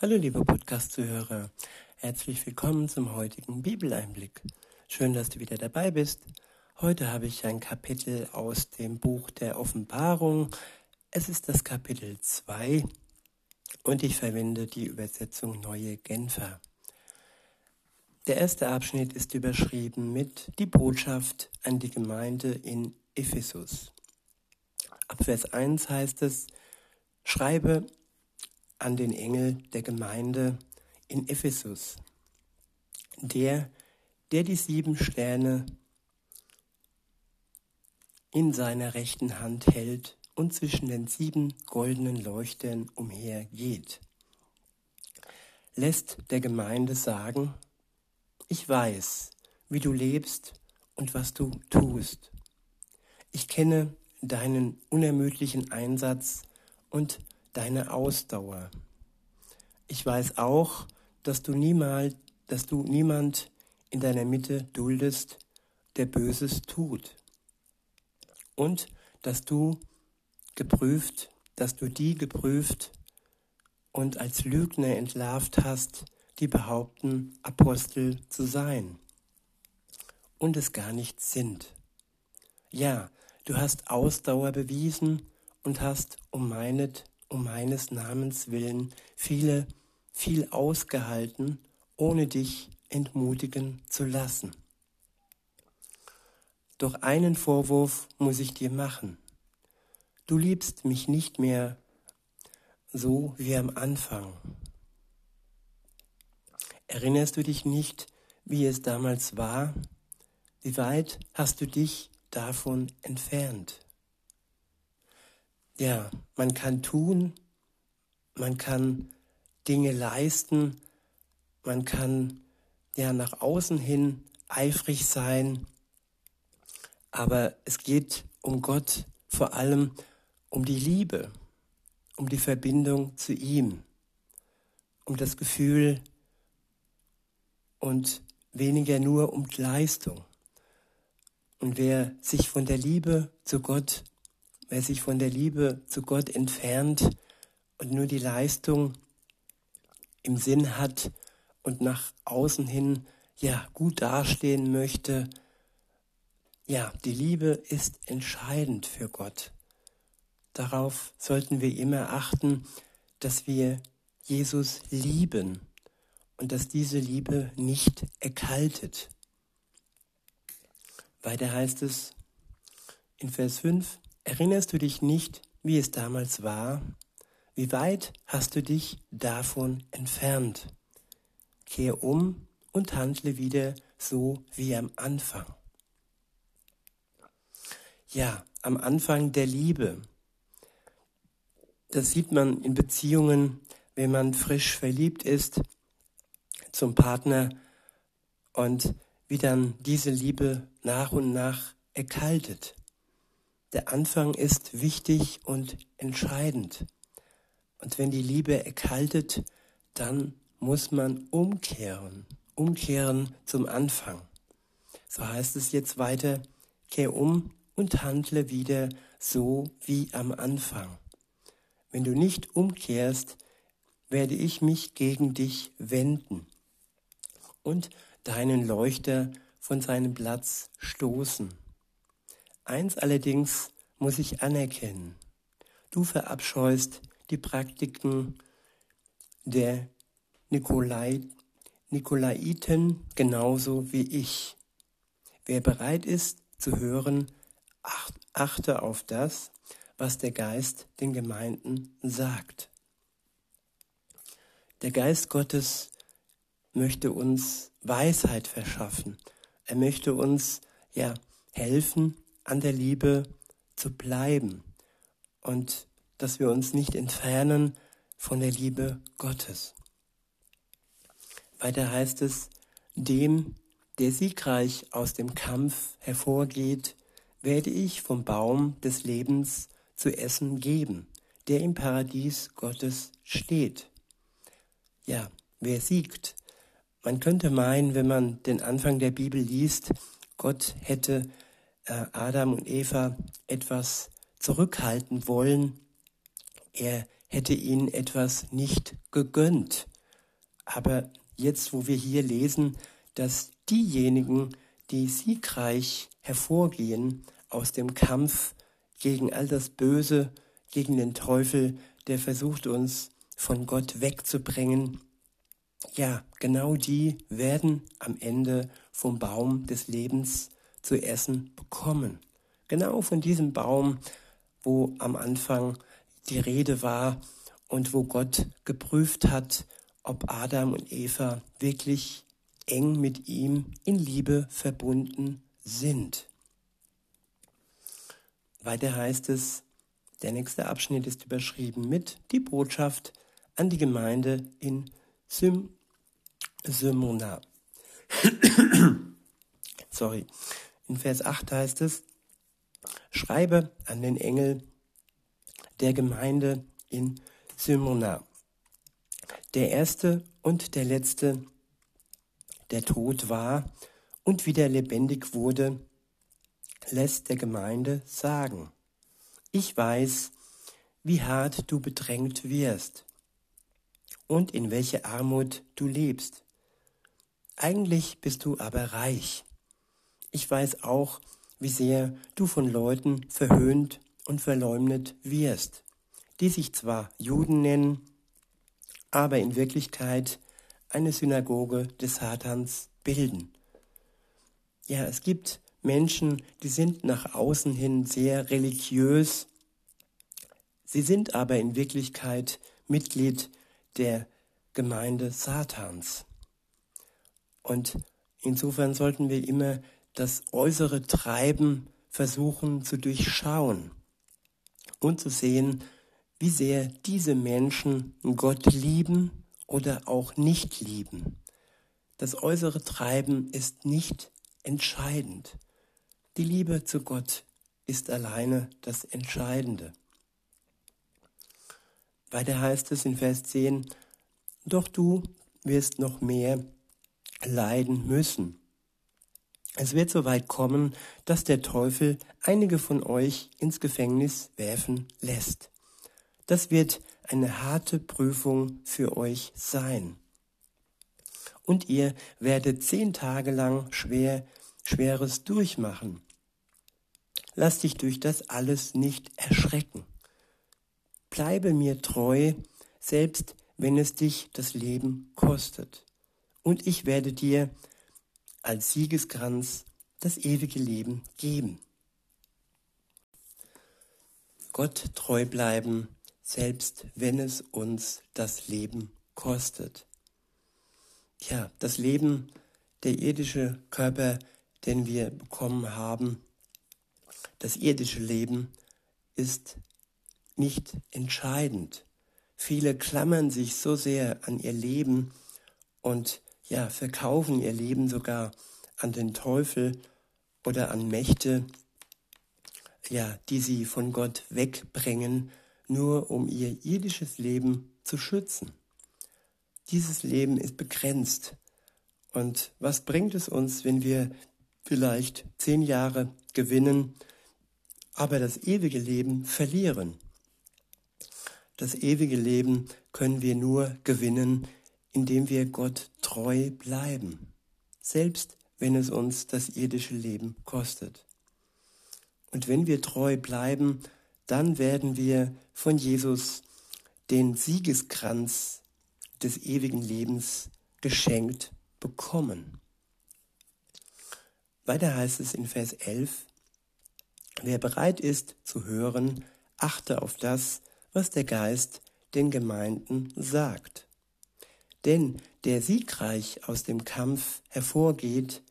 Hallo liebe Podcast-Zuhörer, herzlich willkommen zum heutigen Bibeleinblick. Schön, dass du wieder dabei bist. Heute habe ich ein Kapitel aus dem Buch der Offenbarung. Es ist das Kapitel 2 und ich verwende die Übersetzung Neue Genfer. Der erste Abschnitt ist überschrieben mit Die Botschaft an die Gemeinde in Ephesus. Ab Vers 1 heißt es, Schreibe an den Engel der Gemeinde in Ephesus, der, der die sieben Sterne in seiner rechten Hand hält und zwischen den sieben goldenen Leuchtern umhergeht, lässt der Gemeinde sagen, ich weiß, wie du lebst und was du tust. Ich kenne deinen unermüdlichen Einsatz und deine Ausdauer. Ich weiß auch, dass du niemals, dass du niemand in deiner Mitte duldest, der Böses tut. Und dass du geprüft, dass du die geprüft und als Lügner entlarvt hast, die behaupten, Apostel zu sein und es gar nicht sind. Ja, du hast Ausdauer bewiesen und hast um meinet um meines Namens willen viele, viel ausgehalten, ohne dich entmutigen zu lassen. Doch einen Vorwurf muss ich dir machen. Du liebst mich nicht mehr so wie am Anfang. Erinnerst du dich nicht, wie es damals war? Wie weit hast du dich davon entfernt? Ja, man kann tun, man kann Dinge leisten, man kann ja nach außen hin eifrig sein, aber es geht um Gott vor allem um die Liebe, um die Verbindung zu ihm, um das Gefühl und weniger nur um Leistung. Und wer sich von der Liebe zu Gott wer sich von der Liebe zu Gott entfernt und nur die Leistung im Sinn hat und nach außen hin ja gut dastehen möchte, ja, die Liebe ist entscheidend für Gott. Darauf sollten wir immer achten, dass wir Jesus lieben und dass diese Liebe nicht erkaltet. Weiter heißt es in Vers 5, Erinnerst du dich nicht, wie es damals war? Wie weit hast du dich davon entfernt? Kehr um und handle wieder so wie am Anfang. Ja, am Anfang der Liebe. Das sieht man in Beziehungen, wenn man frisch verliebt ist zum Partner und wie dann diese Liebe nach und nach erkaltet. Der Anfang ist wichtig und entscheidend. Und wenn die Liebe erkaltet, dann muss man umkehren, umkehren zum Anfang. So heißt es jetzt weiter, kehr um und handle wieder so wie am Anfang. Wenn du nicht umkehrst, werde ich mich gegen dich wenden und deinen Leuchter von seinem Platz stoßen. Eins allerdings muss ich anerkennen. Du verabscheust die Praktiken der Nikolai, Nikolaiten genauso wie ich. Wer bereit ist zu hören, achte auf das, was der Geist den Gemeinden sagt. Der Geist Gottes möchte uns Weisheit verschaffen. Er möchte uns ja helfen, an der Liebe zu bleiben und dass wir uns nicht entfernen von der Liebe Gottes. Weiter heißt es, dem, der siegreich aus dem Kampf hervorgeht, werde ich vom Baum des Lebens zu essen geben, der im Paradies Gottes steht. Ja, wer siegt? Man könnte meinen, wenn man den Anfang der Bibel liest, Gott hätte Adam und Eva etwas zurückhalten wollen. Er hätte ihnen etwas nicht gegönnt. Aber jetzt, wo wir hier lesen, dass diejenigen, die siegreich hervorgehen aus dem Kampf gegen all das Böse, gegen den Teufel, der versucht uns von Gott wegzubringen, ja, genau die werden am Ende vom Baum des Lebens zu essen bekommen. Genau von diesem Baum, wo am Anfang die Rede war und wo Gott geprüft hat, ob Adam und Eva wirklich eng mit ihm in Liebe verbunden sind. Weiter heißt es, der nächste Abschnitt ist überschrieben mit die Botschaft an die Gemeinde in Sym Symona. Sorry. In Vers 8 heißt es, schreibe an den Engel der Gemeinde in Symona. Der erste und der letzte, der tot war und wieder lebendig wurde, lässt der Gemeinde sagen, ich weiß, wie hart du bedrängt wirst und in welche Armut du lebst. Eigentlich bist du aber reich. Ich weiß auch, wie sehr du von Leuten verhöhnt und verleumdet wirst, die sich zwar Juden nennen, aber in Wirklichkeit eine Synagoge des Satans bilden. Ja, es gibt Menschen, die sind nach außen hin sehr religiös, sie sind aber in Wirklichkeit Mitglied der Gemeinde Satans. Und insofern sollten wir immer das äußere Treiben versuchen zu durchschauen und zu sehen, wie sehr diese Menschen Gott lieben oder auch nicht lieben. Das äußere Treiben ist nicht entscheidend. Die Liebe zu Gott ist alleine das Entscheidende. Weiter heißt es in Vers 10, doch du wirst noch mehr leiden müssen. Es wird so weit kommen, dass der Teufel einige von euch ins Gefängnis werfen lässt. Das wird eine harte Prüfung für euch sein. Und ihr werdet zehn Tage lang schwer, Schweres durchmachen. Lass dich durch das alles nicht erschrecken. Bleibe mir treu, selbst wenn es dich das Leben kostet. Und ich werde dir als Siegeskranz das ewige Leben geben. Gott treu bleiben, selbst wenn es uns das Leben kostet. Ja, das Leben, der irdische Körper, den wir bekommen haben, das irdische Leben ist nicht entscheidend. Viele klammern sich so sehr an ihr Leben und ja, verkaufen ihr Leben sogar an den Teufel oder an Mächte, ja, die sie von Gott wegbringen, nur um ihr irdisches Leben zu schützen. Dieses Leben ist begrenzt. Und was bringt es uns, wenn wir vielleicht zehn Jahre gewinnen, aber das ewige Leben verlieren? Das ewige Leben können wir nur gewinnen, indem wir Gott treu bleiben, selbst wenn es uns das irdische Leben kostet. Und wenn wir treu bleiben, dann werden wir von Jesus den Siegeskranz des ewigen Lebens geschenkt bekommen. Weiter heißt es in Vers 11, wer bereit ist zu hören, achte auf das, was der Geist den Gemeinden sagt. Denn der siegreich aus dem Kampf hervorgeht,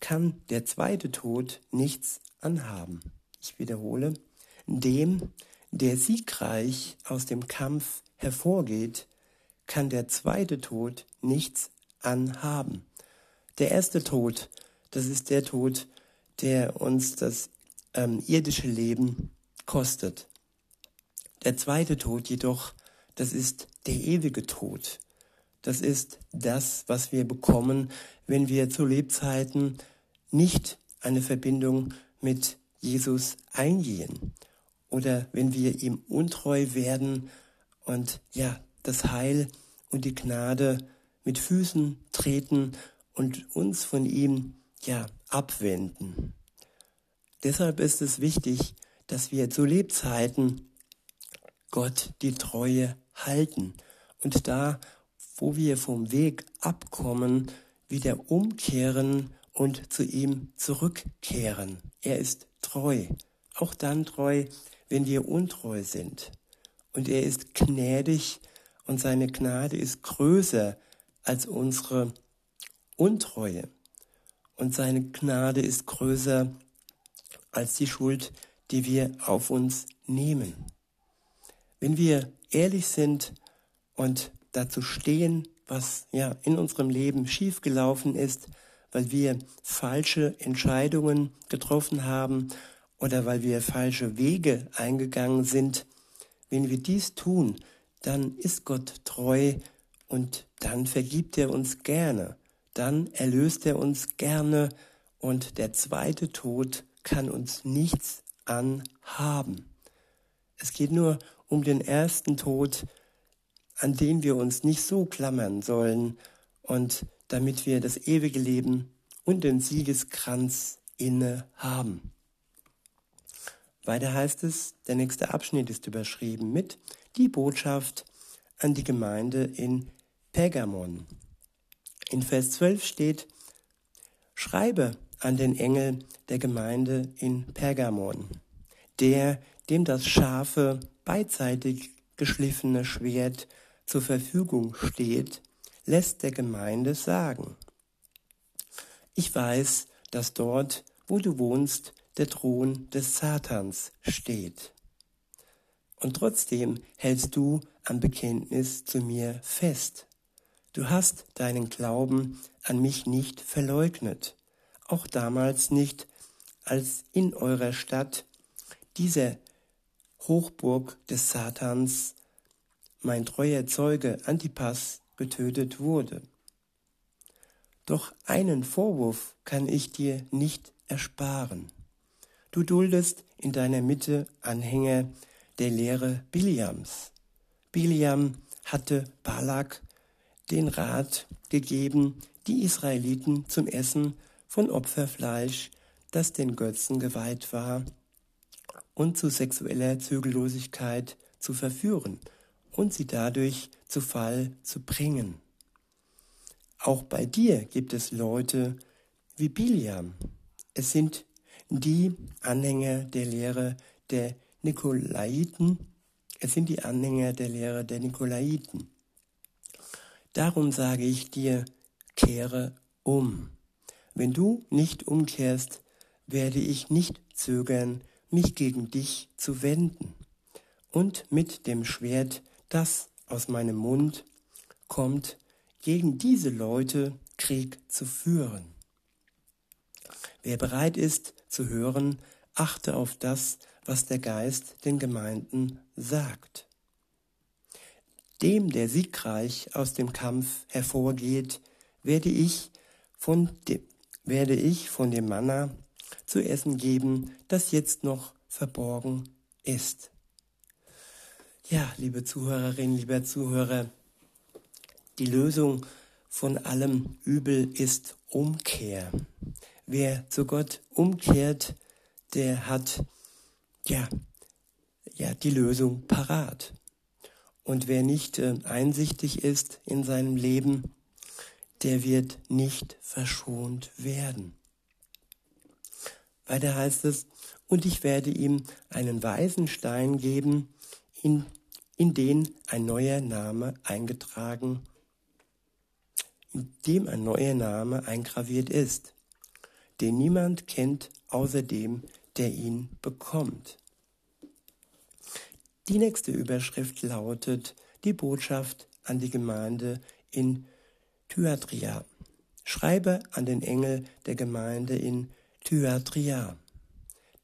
kann der zweite Tod nichts anhaben. Ich wiederhole, dem, der siegreich aus dem Kampf hervorgeht, kann der zweite Tod nichts anhaben. Der erste Tod, das ist der Tod, der uns das ähm, irdische Leben kostet. Der zweite Tod jedoch, das ist der ewige Tod. Das ist das, was wir bekommen, wenn wir zu Lebzeiten nicht eine Verbindung mit Jesus eingehen oder wenn wir ihm untreu werden und ja, das Heil und die Gnade mit Füßen treten und uns von ihm ja abwenden. Deshalb ist es wichtig, dass wir zu Lebzeiten Gott die Treue halten und da, wo wir vom Weg abkommen, wieder umkehren und zu ihm zurückkehren. Er ist treu, auch dann treu, wenn wir untreu sind. Und er ist gnädig und seine Gnade ist größer als unsere Untreue. Und seine Gnade ist größer als die Schuld, die wir auf uns nehmen. Wenn wir ehrlich sind und dazu stehen, was ja in unserem Leben schiefgelaufen ist, weil wir falsche Entscheidungen getroffen haben oder weil wir falsche Wege eingegangen sind, wenn wir dies tun, dann ist Gott treu und dann vergibt er uns gerne, dann erlöst er uns gerne und der zweite Tod kann uns nichts anhaben. Es geht nur um den ersten Tod, an den wir uns nicht so klammern sollen und damit wir das ewige Leben und den Siegeskranz inne haben. Weiter heißt es, der nächste Abschnitt ist überschrieben mit die Botschaft an die Gemeinde in Pergamon. In Vers 12 steht, Schreibe an den Engel der Gemeinde in Pergamon, der, dem das scharfe, beidseitig geschliffene Schwert zur Verfügung steht, lässt der Gemeinde sagen, ich weiß, dass dort, wo du wohnst, der Thron des Satans steht. Und trotzdem hältst du am Bekenntnis zu mir fest. Du hast deinen Glauben an mich nicht verleugnet, auch damals nicht, als in eurer Stadt diese Hochburg des Satans, mein treuer Zeuge Antipas, getötet wurde. Doch einen Vorwurf kann ich dir nicht ersparen. Du duldest in deiner Mitte Anhänger der Lehre Biliams. Biliam hatte Balak den Rat gegeben, die Israeliten zum Essen von Opferfleisch, das den Götzen geweiht war, und zu sexueller Zügellosigkeit zu verführen und sie dadurch zu Fall zu bringen. Auch bei dir gibt es Leute wie Biliam. Es sind die Anhänger der Lehre der Nikolaiten. Es sind die Anhänger der Lehre der Nikolaiten. Darum sage ich dir, kehre um. Wenn du nicht umkehrst, werde ich nicht zögern, mich gegen dich zu wenden und mit dem Schwert, das aus meinem Mund kommt, gegen diese Leute Krieg zu führen. Wer bereit ist zu hören, achte auf das, was der Geist den Gemeinden sagt. Dem, der siegreich aus dem Kampf hervorgeht, werde ich von dem, werde ich von dem Manna zu essen geben, das jetzt noch verborgen ist. Ja, liebe Zuhörerinnen, lieber Zuhörer, die Lösung von allem Übel ist Umkehr. Wer zu Gott umkehrt, der hat ja, ja die Lösung parat. Und wer nicht äh, einsichtig ist in seinem Leben, der wird nicht verschont werden. Weiter heißt es, und ich werde ihm einen weißen Stein geben, in, in den ein neuer Name eingetragen in dem ein neuer Name eingraviert ist, den niemand kennt außer dem, der ihn bekommt. Die nächste Überschrift lautet die Botschaft an die Gemeinde in Thyatria. Schreibe an den Engel der Gemeinde in Thyatria.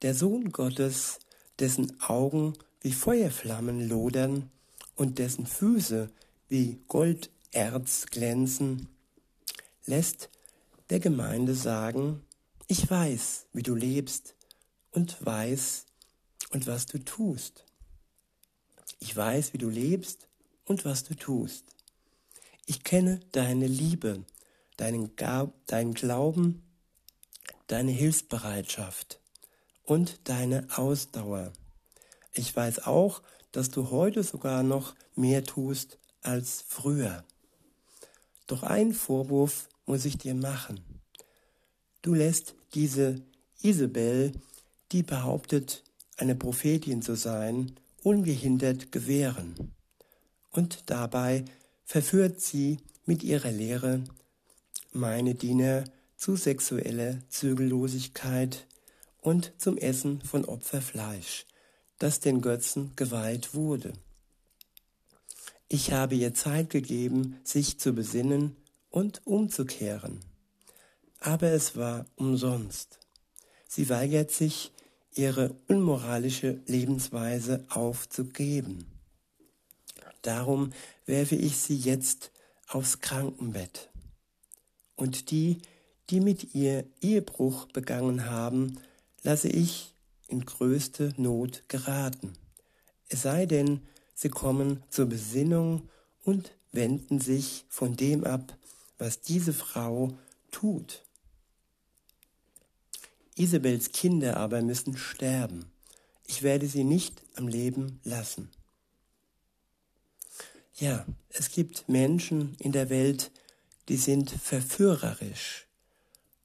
Der Sohn Gottes, dessen Augen wie Feuerflammen lodern und dessen Füße wie Golderz glänzen, lässt der Gemeinde sagen, ich weiß, wie du lebst und weiß und was du tust. Ich weiß, wie du lebst und was du tust. Ich kenne deine Liebe, deinen, Gab, deinen Glauben, deine Hilfsbereitschaft und deine Ausdauer. Ich weiß auch, dass du heute sogar noch mehr tust als früher. Doch einen Vorwurf muss ich dir machen. Du lässt diese Isabel, die behauptet, eine Prophetin zu sein, ungehindert gewähren. Und dabei verführt sie mit ihrer Lehre meine Diener zu sexueller Zügellosigkeit und zum Essen von Opferfleisch, das den Götzen geweiht wurde. Ich habe ihr Zeit gegeben, sich zu besinnen und umzukehren. Aber es war umsonst. Sie weigert sich, ihre unmoralische Lebensweise aufzugeben. Darum werfe ich sie jetzt aufs Krankenbett. Und die, die mit ihr Ehebruch begangen haben, lasse ich in größte Not geraten. Es sei denn, sie kommen zur Besinnung und wenden sich von dem ab, was diese Frau tut. Isabels Kinder aber müssen sterben. Ich werde sie nicht am Leben lassen. Ja, es gibt Menschen in der Welt, die sind verführerisch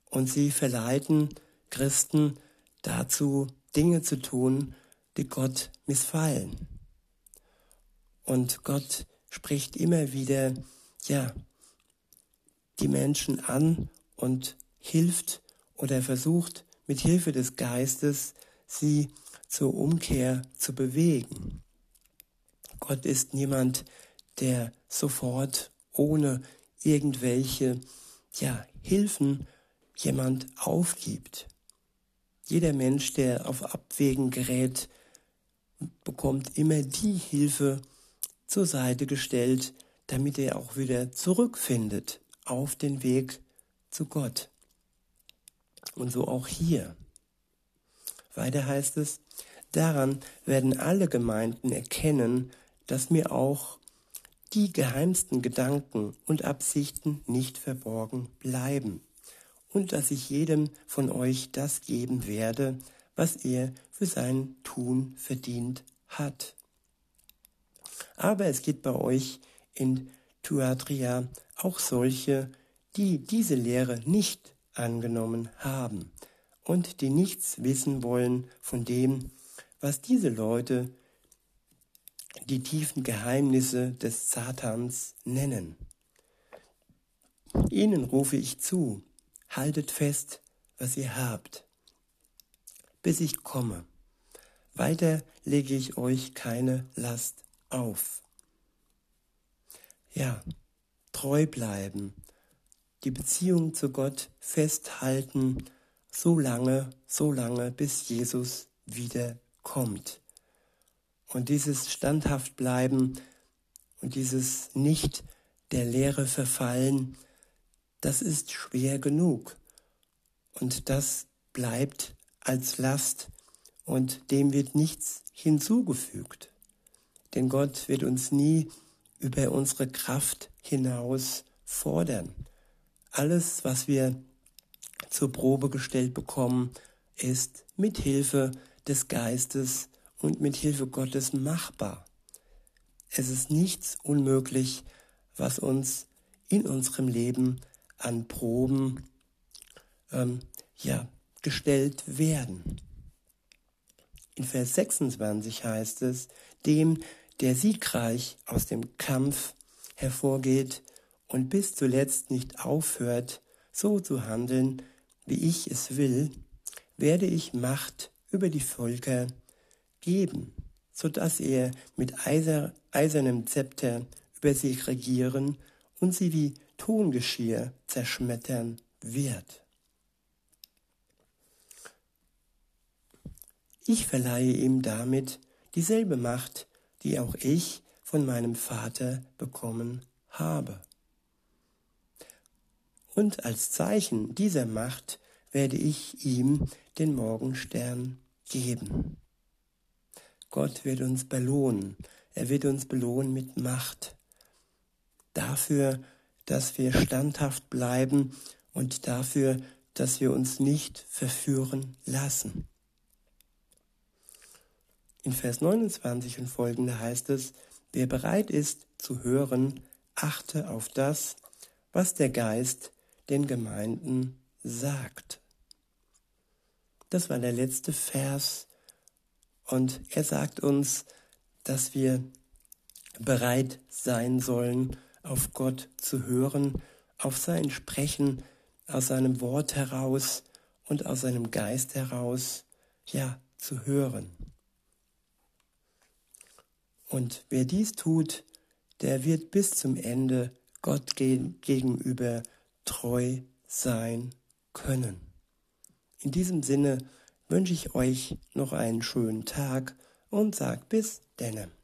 und sie verleiten Christen dazu, Dinge zu tun, die Gott missfallen. Und Gott spricht immer wieder, ja, die Menschen an und hilft oder versucht mit Hilfe des Geistes sie zur Umkehr zu bewegen. Gott ist niemand, der sofort ohne irgendwelche ja, Hilfen jemand aufgibt. Jeder Mensch, der auf Abwägen gerät, bekommt immer die Hilfe zur Seite gestellt, damit er auch wieder zurückfindet auf den Weg zu Gott. Und so auch hier. Weiter heißt es, daran werden alle Gemeinden erkennen, dass mir auch die geheimsten Gedanken und Absichten nicht verborgen bleiben und dass ich jedem von euch das geben werde, was er für sein Tun verdient hat. Aber es gibt bei euch in Tuatria auch solche, die diese Lehre nicht angenommen haben und die nichts wissen wollen von dem, was diese Leute die tiefen Geheimnisse des Satans nennen. Ihnen rufe ich zu, haltet fest, was ihr habt, bis ich komme. Weiter lege ich euch keine Last auf. Ja, treu bleiben, die Beziehung zu Gott festhalten, so lange, so lange, bis Jesus wiederkommt. Und dieses standhaft bleiben und dieses nicht der Lehre verfallen, das ist schwer genug. Und das bleibt als Last und dem wird nichts hinzugefügt. Denn Gott wird uns nie über unsere Kraft hinaus fordern. Alles, was wir zur Probe gestellt bekommen, ist mit Hilfe des Geistes und mit Hilfe Gottes machbar. Es ist nichts unmöglich, was uns in unserem Leben an Proben ähm, ja, gestellt werden. In Vers 26 heißt es, dem, der siegreich aus dem Kampf hervorgeht und bis zuletzt nicht aufhört, so zu handeln, wie ich es will, werde ich Macht über die Völker geben, so dass er mit eiser, eisernem Zepter über sie regieren und sie wie Tongeschirr zerschmettern wird. Ich verleihe ihm damit dieselbe Macht, die auch ich von meinem Vater bekommen habe. Und als Zeichen dieser Macht werde ich ihm den Morgenstern geben. Gott wird uns belohnen. er wird uns belohnen mit Macht. Dafür, dass wir standhaft bleiben und dafür, dass wir uns nicht verführen lassen. In Vers 29 und folgende heißt es, wer bereit ist zu hören, achte auf das, was der Geist den Gemeinden sagt. Das war der letzte Vers und er sagt uns, dass wir bereit sein sollen, auf Gott zu hören, auf sein Sprechen aus seinem Wort heraus und aus seinem Geist heraus, ja, zu hören. Und wer dies tut, der wird bis zum Ende Gott gegenüber treu sein können. In diesem Sinne wünsche ich euch noch einen schönen Tag und sag bis denne.